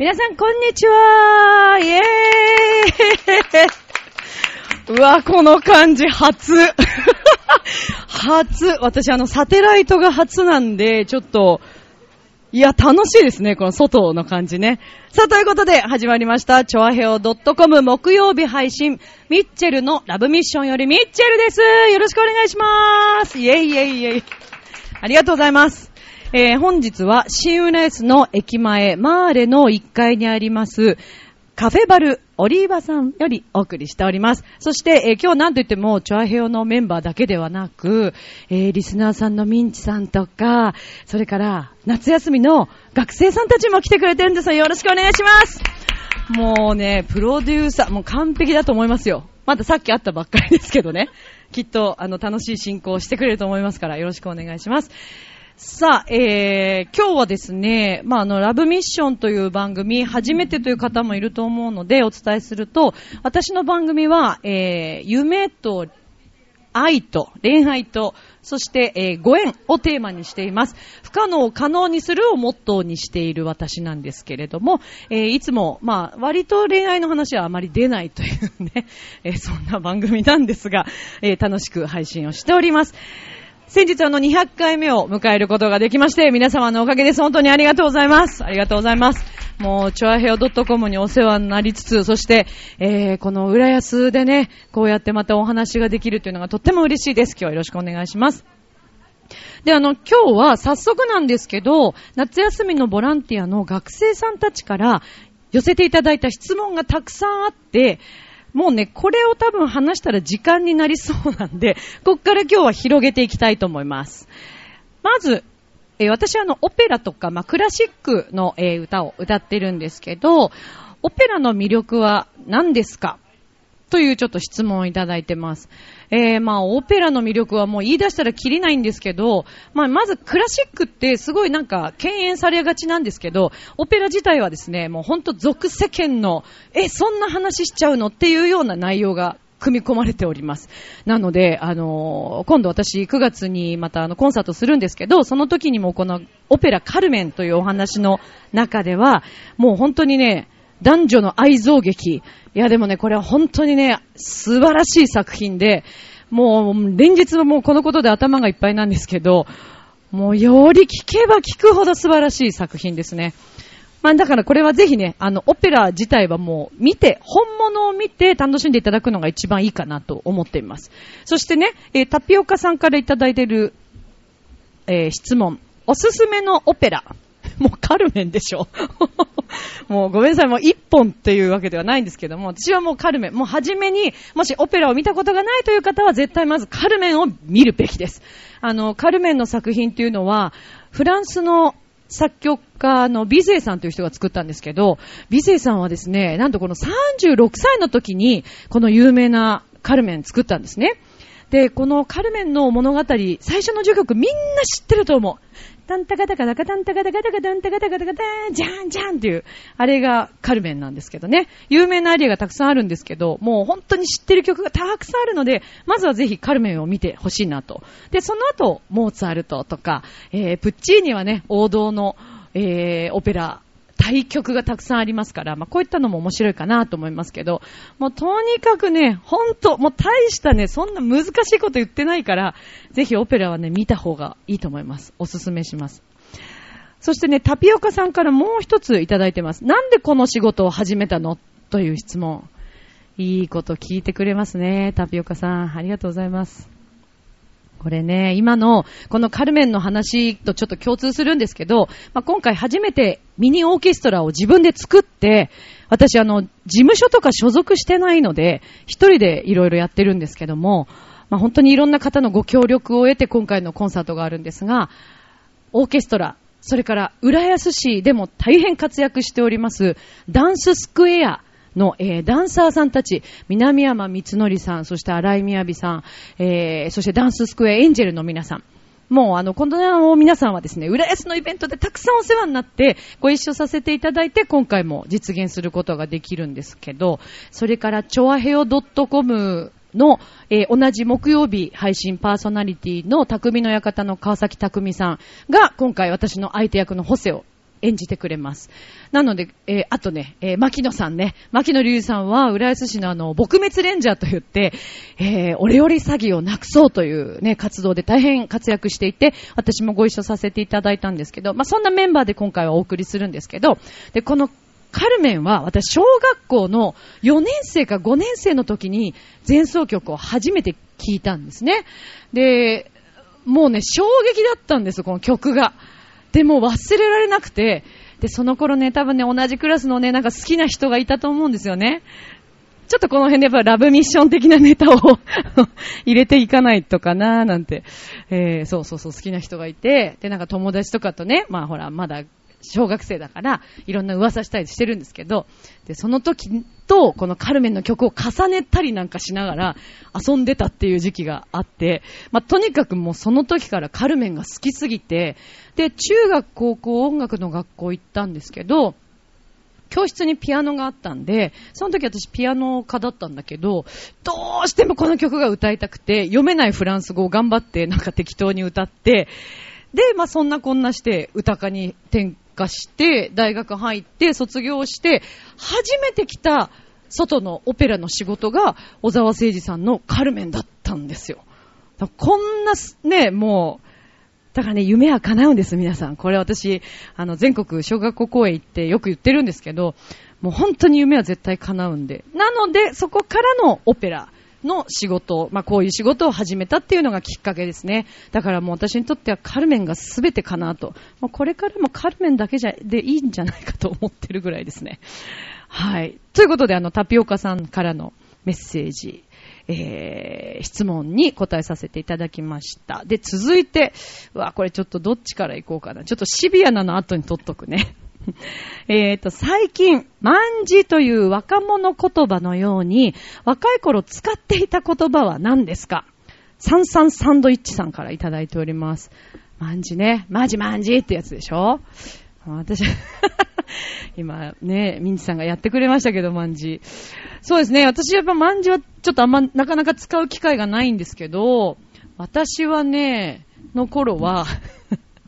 皆さん、こんにちはイェーイ うわ、この感じ、初初私、あの、サテライトが初なんで、ちょっと、いや、楽しいですね、この外の感じね。さあ、ということで、始まりました、チョアヘオ .com 木曜日配信、ミッチェルのラブミッションよりミッチェルです。よろしくお願いします。イェイイェイイェイ。ありがとうございます。えー、本日は新浦安の駅前、マーレの1階にあります、カフェバルオリーバさんよりお送りしております。そして、えー、今日なんと言っても、チョアヘオのメンバーだけではなく、えー、リスナーさんのミンチさんとか、それから夏休みの学生さんたちも来てくれてるんですよ。よろしくお願いします。もうね、プロデューサー、もう完璧だと思いますよ。まださっき会ったばっかりですけどね。きっと、あの、楽しい進行をしてくれると思いますから、よろしくお願いします。さあ、えー、今日はですね、まあ、あの、ラブミッションという番組、初めてという方もいると思うので、お伝えすると、私の番組は、えー、夢と愛と恋愛と、そして、えー、ご縁をテーマにしています。不可能を可能にするをモットーにしている私なんですけれども、えー、いつも、まあ、割と恋愛の話はあまり出ないというね、えー、そんな番組なんですが、え楽しく配信をしております。先日あの200回目を迎えることができまして、皆様のおかげです。本当にありがとうございます。ありがとうございます。もう、チョアヘオ .com にお世話になりつつ、そして、えー、この浦安でね、こうやってまたお話ができるというのがとっても嬉しいです。今日はよろしくお願いします。で、あの、今日は早速なんですけど、夏休みのボランティアの学生さんたちから寄せていただいた質問がたくさんあって、もうね、これを多分話したら時間になりそうなんで、こっから今日は広げていきたいと思います。まず、えー、私はあの、オペラとか、まあ、クラシックの、えー、歌を歌ってるんですけど、オペラの魅力は何ですか？というちょっと質問をいただいてます。えー、まあ、オペラの魅力はもう言い出したらきりないんですけど、まあ、まずクラシックってすごいなんか敬遠されがちなんですけど、オペラ自体はですね、もうほんと俗世間の、え、そんな話しちゃうのっていうような内容が組み込まれております。なので、あのー、今度私9月にまたあのコンサートするんですけど、その時にもこのオペラカルメンというお話の中では、もう本当にね、男女の愛憎劇。いやでもね、これは本当にね、素晴らしい作品で、もう連日はもうこのことで頭がいっぱいなんですけど、もうより聞けば聞くほど素晴らしい作品ですね。まあだからこれはぜひね、あの、オペラ自体はもう見て、本物を見て楽しんでいただくのが一番いいかなと思っています。そしてね、えー、タピオカさんからいただいている、えー、質問。おすすめのオペラ。もうカルメンでしょ。もうごめんなさい、もう一本っていうわけではないんですけども、私はもうカルメン、もう初めに、もしオペラを見たことがないという方は絶対まずカルメンを見るべきです。あの、カルメンの作品っていうのは、フランスの作曲家のビゼイさんという人が作ったんですけど、ビゼイさんはですね、なんとこの36歳の時に、この有名なカルメン作ったんですね。で、このカルメンの物語、最初の序曲みんな知ってると思う。タンタカタカタカタンタカタカタカタンタカタカタカタン、ジャンジャンっていう、あれがカルメンなんですけどね。有名なアリアがたくさんあるんですけど、もう本当に知ってる曲がたくさんあるので、まずはぜひカルメンを見てほしいなと。で、その後、モーツァルトとか、えー、プッチーニはね、王道の、えー、オペラ対局がたくさんありますから、まあ、こういったのも面白いかなと思いますけど、もうとにかくね、ほんと、もう大したね、そんな難しいこと言ってないから、ぜひオペラはね、見た方がいいと思います。おすすめします。そしてね、タピオカさんからもう一ついただいてます。なんでこの仕事を始めたの？という質問。いいこと聞いてくれますね、タピオカさん。ありがとうございます。これね、今の、このカルメンの話とちょっと共通するんですけど、まあ、今回初めてミニオーケストラを自分で作って、私あの、事務所とか所属してないので、一人でいろいろやってるんですけども、まあ、本当にいろんな方のご協力を得て今回のコンサートがあるんですが、オーケストラ、それから浦安市でも大変活躍しております、ダンススクエア、の、えー、ダンサーさんたち、南山光則さん、そして荒井みやびさん、えー、そしてダンススクエアエンジェルの皆さん。もう、あの、この皆さんはですね、浦安のイベントでたくさんお世話になって、ご一緒させていただいて、今回も実現することができるんですけど、それから、チョアヘオ .com の、えー、同じ木曜日配信パーソナリティの匠の館の川崎匠さんが、今回私の相手役のホセを演じてくれます。なので、えーあとね、えー牧野さんね、牧野隆さんは、浦安市のあの、撲滅レンジャーと言って、えーオレオレ詐欺をなくそうというね、活動で大変活躍していて、私もご一緒させていただいたんですけど、まあ、そんなメンバーで今回はお送りするんですけど、で、このカルメンは私小学校の4年生か5年生の時に前奏曲を初めて聴いたんですね。で、もうね、衝撃だったんですよ、この曲が。で、も忘れられなくて、で、その頃ね、多分ね、同じクラスのね、なんか好きな人がいたと思うんですよね。ちょっとこの辺でやっぱラブミッション的なネタを 入れていかないとかなーなんて、えー、そうそうそう好きな人がいて、で、なんか友達とかとね、まあほら、まだ小学生だから、いろんな噂したりしてるんですけど、で、その時と、このカルメンの曲を重ねたりなんかしながら遊んでたっていう時期があって、まあ、とにかくもうその時からカルメンが好きすぎて、で、中学、高校、音楽の学校行ったんですけど、教室にピアノがあったんで、その時私ピアノ科だったんだけど、どうしてもこの曲が歌いたくて、読めないフランス語を頑張ってなんか適当に歌って、で、まあそんなこんなして歌科に転科して、大学入って卒業して、初めて来た外のオペラの仕事が小沢誠二さんのカルメンだったんですよ。だからこんなね、もう、だからね、夢は叶うんです、皆さん。これ私、あの、全国小学校公演行ってよく言ってるんですけど、もう本当に夢は絶対叶うんで。なので、そこからのオペラの仕事、まあこういう仕事を始めたっていうのがきっかけですね。だからもう私にとってはカルメンが全てかなと。もうこれからもカルメンだけじゃ、でいいんじゃないかと思ってるぐらいですね。はい。ということで、あの、タピオカさんからのメッセージ。えー、質問に答えさせていただきました。で、続いて、うわ、これちょっとどっちから行こうかな。ちょっとシビアなの後に取っとくね。えっと、最近、万字という若者言葉のように、若い頃使っていた言葉は何ですか？サンサンサンドイッチさんからいただいております。万字ね。マジ万字ってやつでしょ？私、今ね、ミンチさんがやってくれましたけど、万字。そうですね、私やっぱ万字はちょっとあんまなかなか使う機会がないんですけど、私はね、の頃は、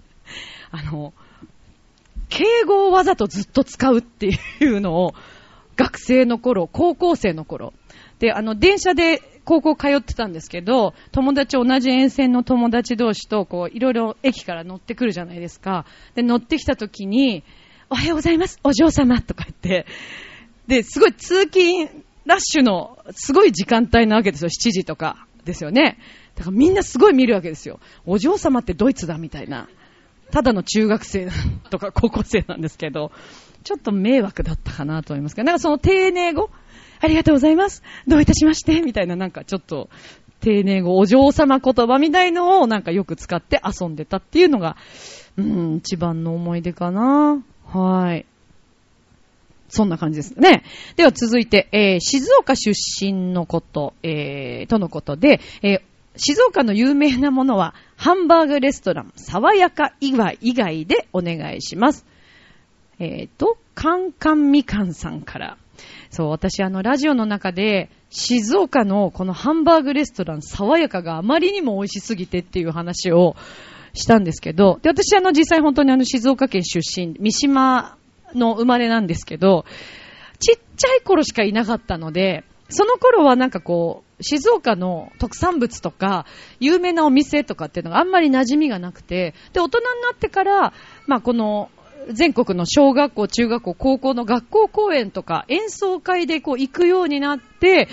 あの、敬語をわざとずっと使うっていうのを、学生の頃、高校生の頃。で、あの、電車で高校通ってたんですけど、友達、同じ沿線の友達同士と、こう、いろいろ駅から乗ってくるじゃないですか。で、乗ってきた時に、おはようございます、お嬢様とか言って、で、すごい通勤ラッシュの、すごい時間帯なわけですよ。7時とかですよね。だからみんなすごい見るわけですよ。お嬢様ってドイツだみたいな。ただの中学生とか高校生なんですけど、ちょっと迷惑だったかなと思いますけど、なんかその丁寧語、ありがとうございます。どういたしまして、みたいななんかちょっと、丁寧語、お嬢様言葉みたいのをなんかよく使って遊んでたっていうのが、うん、一番の思い出かな。はい。そんな感じですね。では続いて、えー静岡出身のこと、えーとのことで、えー静岡の有名なものは、ハンバーグレストラン、爽やか以外以外でお願いします。えっ、と、カンカンみかんさんから。そう、私あの、ラジオの中で、静岡のこのハンバーグレストラン、爽やかがあまりにも美味しすぎてっていう話をしたんですけど、で、私あの、実際本当にあの、静岡県出身、三島の生まれなんですけど、ちっちゃい頃しかいなかったので、その頃はなんかこう、静岡の特産物とか、有名なお店とかっていうのがあんまり馴染みがなくて、で、大人になってから、まあこの、全国の小学校、中学校、高校の学校公演とか演奏会でこう行くようになって、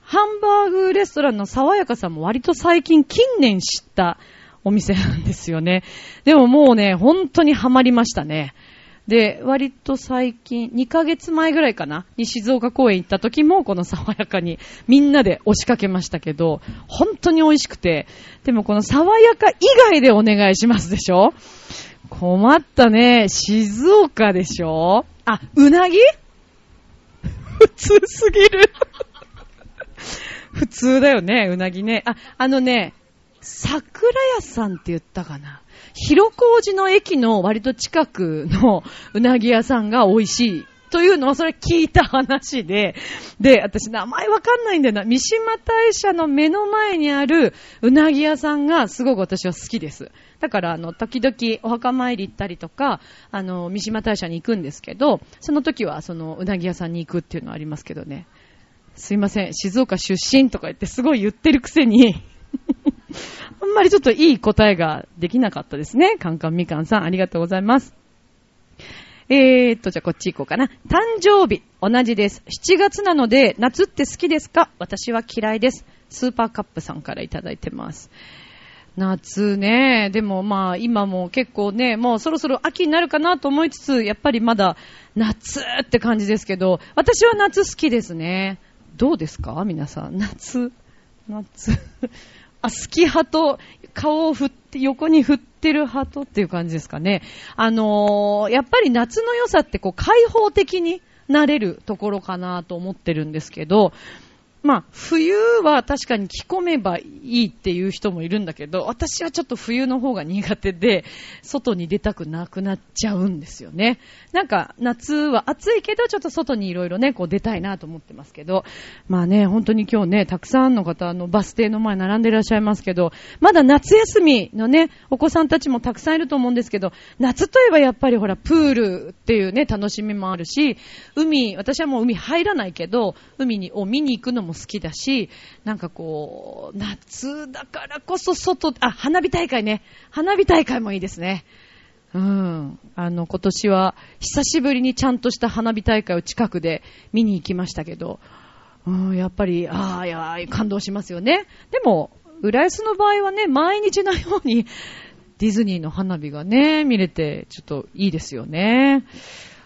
ハンバーグレストランの爽やかさも割と最近近年知ったお店なんですよね。でももうね、本当にハマりましたね。で、割と最近、2ヶ月前ぐらいかな、に静岡公園行った時も、この爽やかにみんなで押しかけましたけど、本当に美味しくて、でもこの爽やか以外でお願いしますでしょ？困ったね。静岡でしょ？あ、うなぎ？普通すぎる。普通だよね、うなぎね。あ、あのね、桜屋さんって言ったかな。広小路の駅の割と近くのうなぎ屋さんが美味しい。というのはそれ聞いた話で、で、私名前わかんないんだよな。三島大社の目の前にあるうなぎ屋さんがすごく私は好きです。だから、あの、時々お墓参り行ったりとか、あの、三島大社に行くんですけど、その時は、その、うなぎ屋さんに行くっていうのはありますけどね。すいません、静岡出身とか言ってすごい言ってるくせに あんまりちょっといい答えができなかったですね。カンカンみかんさん、ありがとうございます。えーっと、じゃあこっち行こうかな。誕生日、同じです。7月なので、夏って好きですか？私は嫌いです。スーパーカップさんからいただいてます。夏ね、でもまあ今も結構ね、もうそろそろ秋になるかなと思いつつ、やっぱりまだ夏って感じですけど、私は夏好きですね。どうですか？皆さん。夏。夏。あ、好き派と顔を振って、横に振ってる派とっていう感じですかね。あのー、やっぱり夏の良さってこう開放的になれるところかなと思ってるんですけど、まあ、冬は確かに着込めばいいっていう人もいるんだけど、私はちょっと冬の方が苦手で、外に出たくなくなっちゃうんですよね。なんか、夏は暑いけど、ちょっと外にいろいろね、こう出たいなと思ってますけど、まあね、本当に今日ね、たくさんの方、あの、バス停の前並んでいらっしゃいますけど、まだ夏休みのね、お子さんたちもたくさんいると思うんですけど、夏といえばやっぱりほら、プールっていうね、楽しみもあるし、海、私はもう海入らないけど、海に、を見に行くのもも好きだし、なんかこう、夏だからこそ外、あ、花火大会ね。花火大会もいいですね。うん。あの、今年は久しぶりにちゃんとした花火大会を近くで見に行きましたけど、うん、やっぱり、ああ、いや、感動しますよね。でも、浦安の場合はね、毎日のようにディズニーの花火がね、見れて、ちょっといいですよね。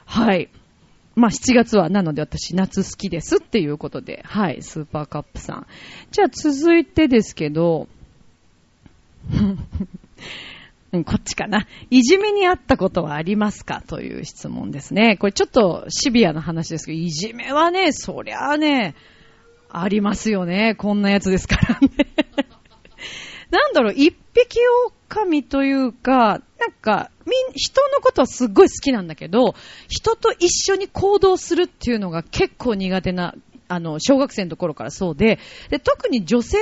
はい。まあ、7月は、なので私、夏好きですっていうことで、はい、スーパーカップさん。じゃあ、続いてですけど、うん、こっちかな。いじめにあったことはありますかという質問ですね。これちょっとシビアな話ですけど、いじめはね、そりゃあね、ありますよね。こんなやつですからね。なんだろう、一匹狼というか、なんか、みん、人のことはすっごい好きなんだけど、人と一緒に行動するっていうのが結構苦手な、あの、小学生の頃からそうで、で、特に女性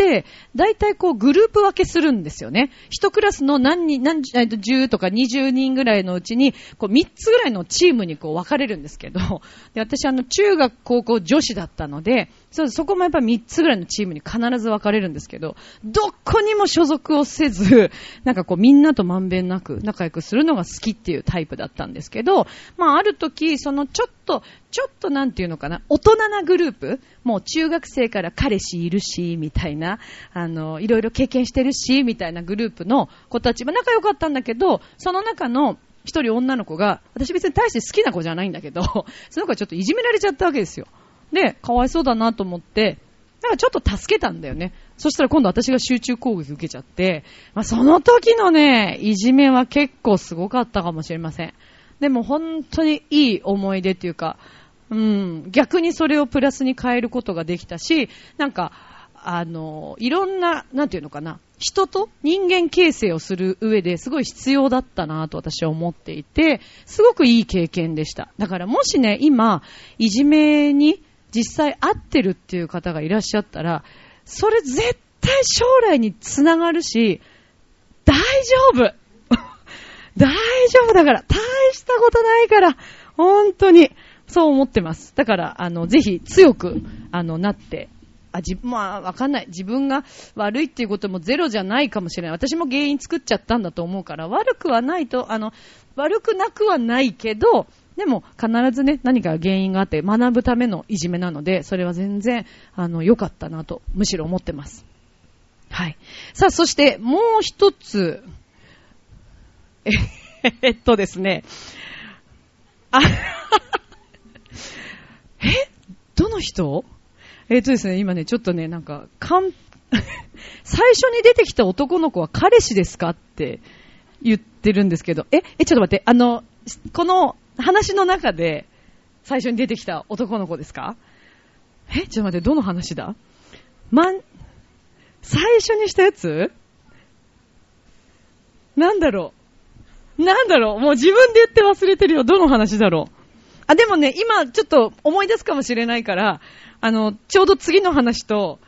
っ、大体こうグループ分けするんですよね。一クラスの何人、何、10とか20人ぐらいのうちに、こう3つぐらいのチームにこう分かれるんですけど、で私あの中学高校女子だったので、そうそこもやっぱ3つぐらいのチームに必ず分かれるんですけど、どこにも所属をせず、なんかこうみんなとまんべんなく仲良くするのが好きっていうタイプだったんですけど、まあある時、そのちょっと、ちょっとなんていうのかな、大人なグループ、もう中学生から彼氏いるし、みたいな、あの、いろいろ経験してるし、みたいなグループの子たち、まあ仲良かったんだけど、その中の一人女の子が、私別に大して好きな子じゃないんだけど、その子はちょっといじめられちゃったわけですよ。で、かわいそうだなと思って、なんかちょっと助けたんだよね。そしたら今度私が集中攻撃受けちゃって、まあ、その時のね、いじめは結構すごかったかもしれません。でも本当にいい思い出っていうか、うん、逆にそれをプラスに変えることができたし、なんか、あの、いろんな、なんていうのかな、人と人間形成をする上ですごい必要だったなと私は思っていて、すごくいい経験でした。だからもしね、今、いじめに実際会ってるっていう方がいらっしゃったら、それ絶対将来につながるし、大丈夫 大丈夫だから大したことないから本当にそう思ってます。だから、あの、ぜひ強く、あの、なってあ、じ、まあ、わかんない。自分が悪いっていうこともゼロじゃないかもしれない。私も原因作っちゃったんだと思うから、悪くはないと、あの、悪くなくはないけど、でも必ずね、何か原因があって学ぶためのいじめなので、それは全然、あの、良かったなと、むしろ思ってます。はい。さあ、そして、もう一つ、えっとですね、あ、え？どの人？えっ、とですね、今ね、ちょっとね、なんか、かん、最初に出てきた男の子は彼氏ですか？って言ってるんですけど、え、え、ちょっと待って、あの、この話の中で最初に出てきた男の子ですか？え、ちょっと待って、どの話だ？まん、最初にしたやつ？なんだろう？なんだろう？もう自分で言って忘れてるよ。どの話だろう？あ、でもね、今ちょっと思い出すかもしれないから、あの、ちょうど次の話と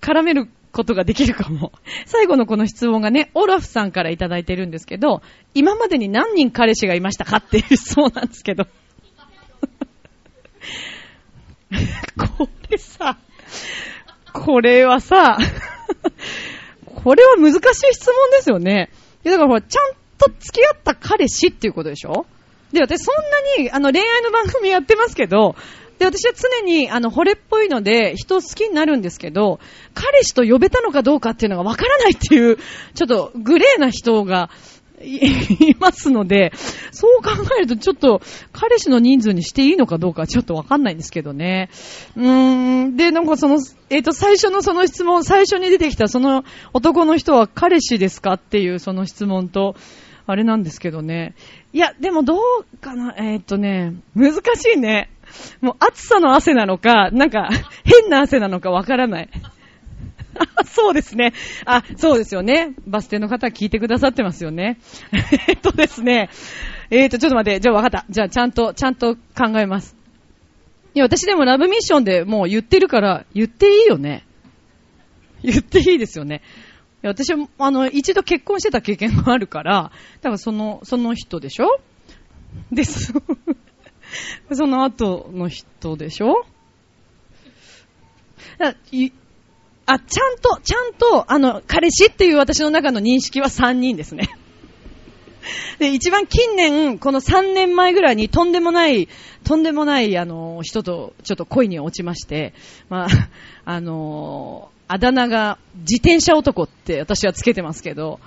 絡めることができるかも。最後のこの質問がね、オラフさんからいただいてるんですけど、今までに何人彼氏がいましたかっていう質問なんですけど。これさ、これはさ、これは難しい質問ですよね。だからほら、ちゃんと付き合った彼氏っていうことでしょ？で、私そんなに、あの、恋愛の番組やってますけど、で、私は常に、あの、惚れっぽいので、人好きになるんですけど、彼氏と呼べたのかどうかっていうのがわからないっていう、ちょっとグレーな人がい いますので、そう考えるとちょっと、彼氏の人数にしていいのかどうかちょっとわかんないんですけどね。うーん、で、なんかその、えっ、と、最初のその質問、最初に出てきたその男の人は彼氏ですかっていうその質問と、あれなんですけどね。いや、でもどうかな、えっ、とね、難しいね。もう暑さの汗なのか、なんか変な汗なのかわからない。そうですね。あ、そうですよね。バス停の方聞いてくださってますよね。えっとですね。えっ、と、ちょっと待って。じゃあ分かった。じゃあちゃんと、ちゃんと考えます。いや、私でもラブミッションでもう言ってるから、言っていいよね。言っていいですよね。いや私も、あの、一度結婚してた経験があるから、多分その、その人でしょ？です。その後の人でしょ？あ、ちゃんと、ちゃんと、あの、彼氏っていう私の中の認識は3人ですね。で、一番近年、この3年前ぐらいにとんでもない、とんでもない、あの、人とちょっと恋に落ちまして、まあ、あの、あだ名が自転車男って私はつけてますけど、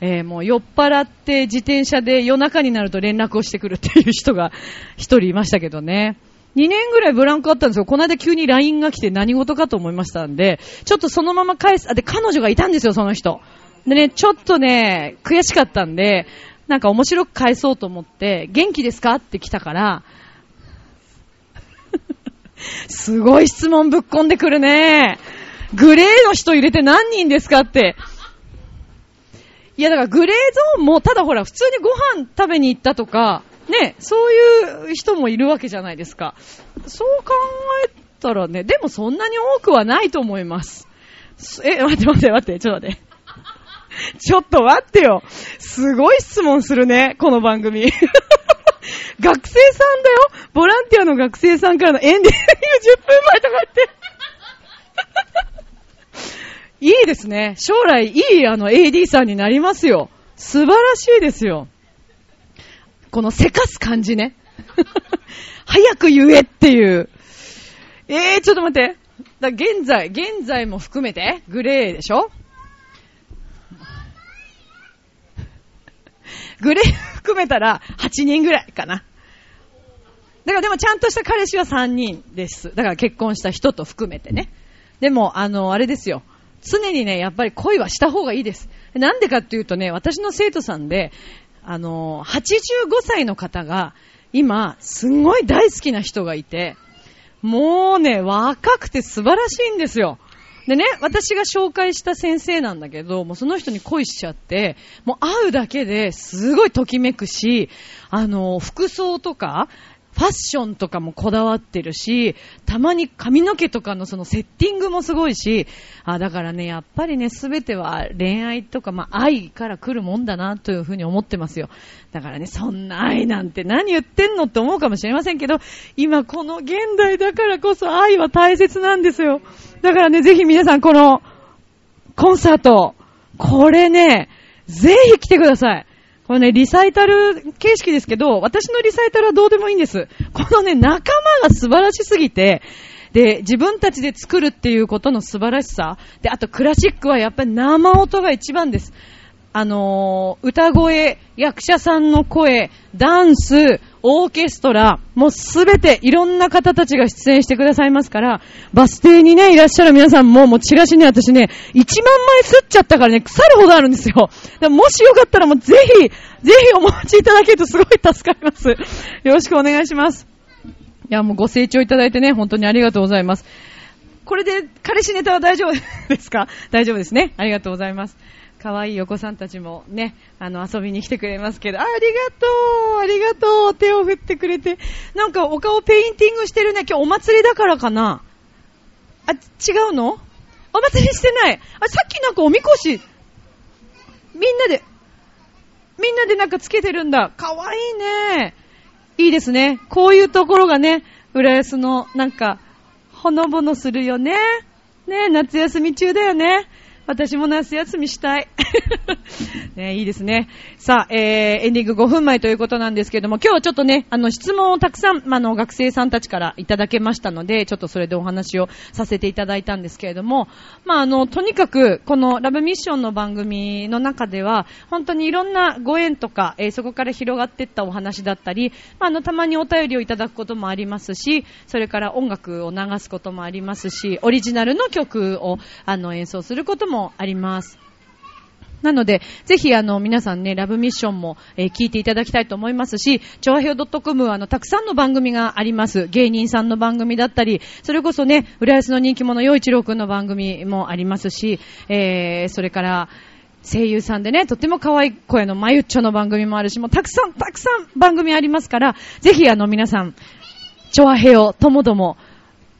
えー、もう酔っ払って自転車で夜中になると連絡をしてくるっていう人が一人いましたけどね。2年ぐらいブランクあったんですよ。この間急に LINE が来て何事かと思いましたんで、ちょっとそのまま返す、あ、で、彼女がいたんですよ、その人。でね、ちょっとね、悔しかったんで、なんか面白く返そうと思って、元気ですかって来たから、すごい質問ぶっ込んでくるね。グレーの人入れて何人ですかって。いや、だからグレーゾーンも、ただほら、普通にご飯食べに行ったとか、ね、そういう人もいるわけじゃないですか。そう考えたらね、でもそんなに多くはないと思います。え、待って待って待って、ちょっと待って。ちょっと待ってよ。すごい質問するね、この番組。学生さんだよ。ボランティアの学生さんからのエンディング10分前とかって。いいですね。将来いいあの AD さんになりますよ。素晴らしいですよ。このせかす感じね。早く言えっていう。えー、ちょっと待って。だ現在、現在も含めて、グレーでしょ？グレー含めたら8人ぐらいかな。だからでもちゃんとした彼氏は3人です。だから結婚した人と含めてね。でも、あの、あれですよ。常にね、やっぱり恋はした方がいいです。なんでかっていうとね、私の生徒さんで、あの、85歳の方が、今、すんごい大好きな人がいて、もうね、若くて素晴らしいんですよ。でね、私が紹介した先生なんだけど、もうその人に恋しちゃって、もう会うだけですごいときめくし、あの、服装とか、ファッションとかもこだわってるし、たまに髪の毛とかのそのセッティングもすごいし、あ、だからね、やっぱりね、すべては恋愛とか、まあ、愛から来るもんだな、というふうに思ってますよ。だからね、そんな愛なんて何言ってんのって思うかもしれませんけど、今この現代だからこそ愛は大切なんですよ。だからね、ぜひ皆さんこの、コンサート、これね、ぜひ来てください。これね、リサイタル形式ですけど、私のリサイタルはどうでもいいんです。このね、仲間が素晴らしすぎて、で、自分たちで作るっていうことの素晴らしさ。で、あとクラシックはやっぱり生音が一番です。あのー、歌声、役者さんの声、ダンス、オーケストラ、もうすべていろんな方たちが出演してくださいますから、バス停にね、いらっしゃる皆さんも、もうチラシね、私ね、1万枚吸っちゃったからね、腐るほどあるんですよ。もしよかったらもうぜひ、ぜひお持ちいただけるとすごい助かります。よろしくお願いします。いや、もうご清聴いただいてね、本当にありがとうございます。これで、彼氏ネタは大丈夫ですか？大丈夫ですね。ありがとうございます。可愛いお子さんたちもね、あの、遊びに来てくれますけど、ありがとうありがとう手を振ってくれて。なんかお顔ペインティングしてるね。今日お祭りだからかなあ、違うの？お祭りしてない。あ、さっきなんかおみこし、みんなで、みんなでなんかつけてるんだ。かわいいね。いいですね。こういうところがね、浦安のなんか、ほのぼのするよね。ね夏休み中だよね。私も夏休みしたい。ね、いいですね。さあ、えー、エンディング5分前ということなんですけども、今日はちょっとね、あの、質問をたくさん、まあの、学生さんたちからいただけましたので、ちょっとそれでお話をさせていただいたんですけれども、まあ、あの、とにかく、このラブミッションの番組の中では、本当にいろんなご縁とか、えー、そこから広がっていったお話だったり、まあ、あの、たまにお便りをいただくこともありますし、それから音楽を流すこともありますし、オリジナルの曲を、あの、演奏することももあります。なので、ぜひあの皆さんね、ラブミッションも、えー、聞いていただきたいと思いますし、調和表 .com はあの、たくさんの番組があります。芸人さんの番組だったり、それこそね、浦安の人気者、洋一郎くんの番組もありますし、えー、それから、声優さんでね、とっても可愛い声のまゆっちょの番組もあるし、もうたくさん、たくさん番組ありますから、ぜひあの皆さん、調和平ともども、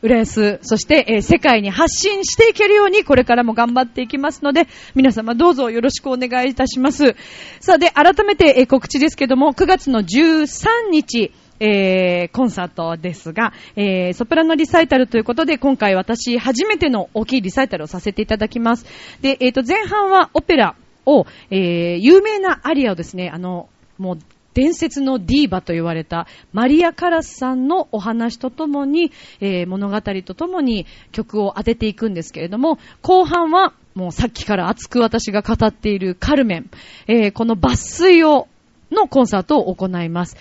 浦安、そして、えー、世界に発信していけるように、これからも頑張っていきますので、皆様どうぞよろしくお願いいたします。さあ、で、改めて、えー、告知ですけども、9月の13日、えー、コンサートですが、えー、ソプラノリサイタルということで、今回私初めての大きいリサイタルをさせていただきます。で、えっ、ー、と、前半はオペラを、えー、有名なアリアをですね、あの、もう、伝説のディーバと言われたマリア・カラスさんのお話とともに、えー、物語とともに曲を当てていくんですけれども、後半はもうさっきから熱く私が語っているカルメン、えー、この抜粋を、のコンサートを行います。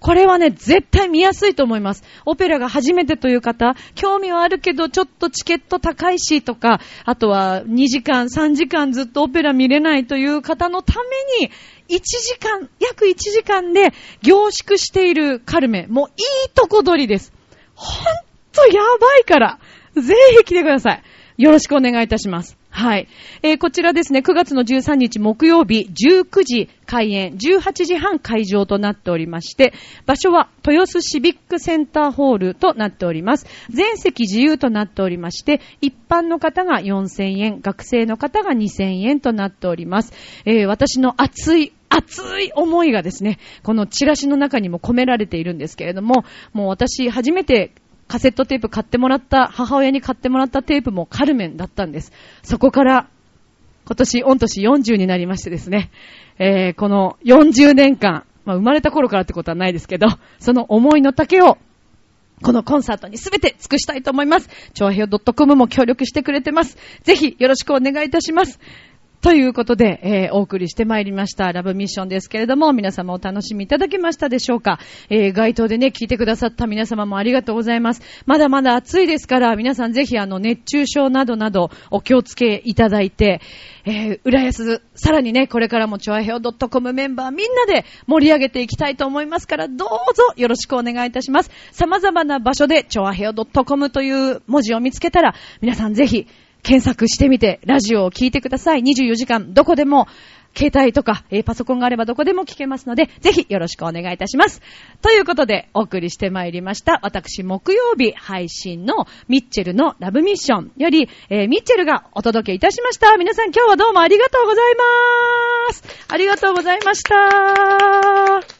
これはね、絶対見やすいと思います。オペラが初めてという方、興味はあるけど、ちょっとチケット高いしとか、あとは2時間、3時間ずっとオペラ見れないという方のために、1時間、約1時間で凝縮しているカルメ。もういいとこ取りです。ほんとやばいから、ぜひ来てください。よろしくお願いいたします。はい。えー、こちらですね、9月の13日木曜日19時開演、18時半会場となっておりまして、場所は豊洲シビックセンターホールとなっております。全席自由となっておりまして、一般の方が4000円、学生の方が2000円となっております。えー、私の熱い熱い思いがですね、このチラシの中にも込められているんですけれども、もう私初めてカセットテープ買ってもらった、母親に買ってもらったテープもカルメンだったんです。そこから、今年、御年40になりましてですね、えー、この40年間、まあ、生まれた頃からってことはないですけど、その思いの丈を、このコンサートにすべて尽くしたいと思います。超平洋 .com も協力してくれてます。ぜひよろしくお願いいたします。ということで、えー、お送りしてまいりました、ラブミッションですけれども、皆様お楽しみいただけましたでしょうか？えー、街頭でね、聞いてくださった皆様もありがとうございます。まだまだ暑いですから、皆さんぜひあの、熱中症などなど、お気をつけいただいて、えー、浦安、さらにね、これからもチョアヘオ .com メンバーみんなで盛り上げていきたいと思いますから、どうぞよろしくお願いいたします。様々な場所で、チョアヘオ .com という文字を見つけたら、皆さんぜひ、検索してみて、ラジオを聞いてください。24時間、どこでも、携帯とか、えー、パソコンがあればどこでも聞けますので、ぜひよろしくお願いいたします。ということで、お送りしてまいりました。私、木曜日配信のミッチェルのラブミッションより、えー、ミッチェルがお届けいたしました。皆さん今日はどうもありがとうございます。ありがとうございました。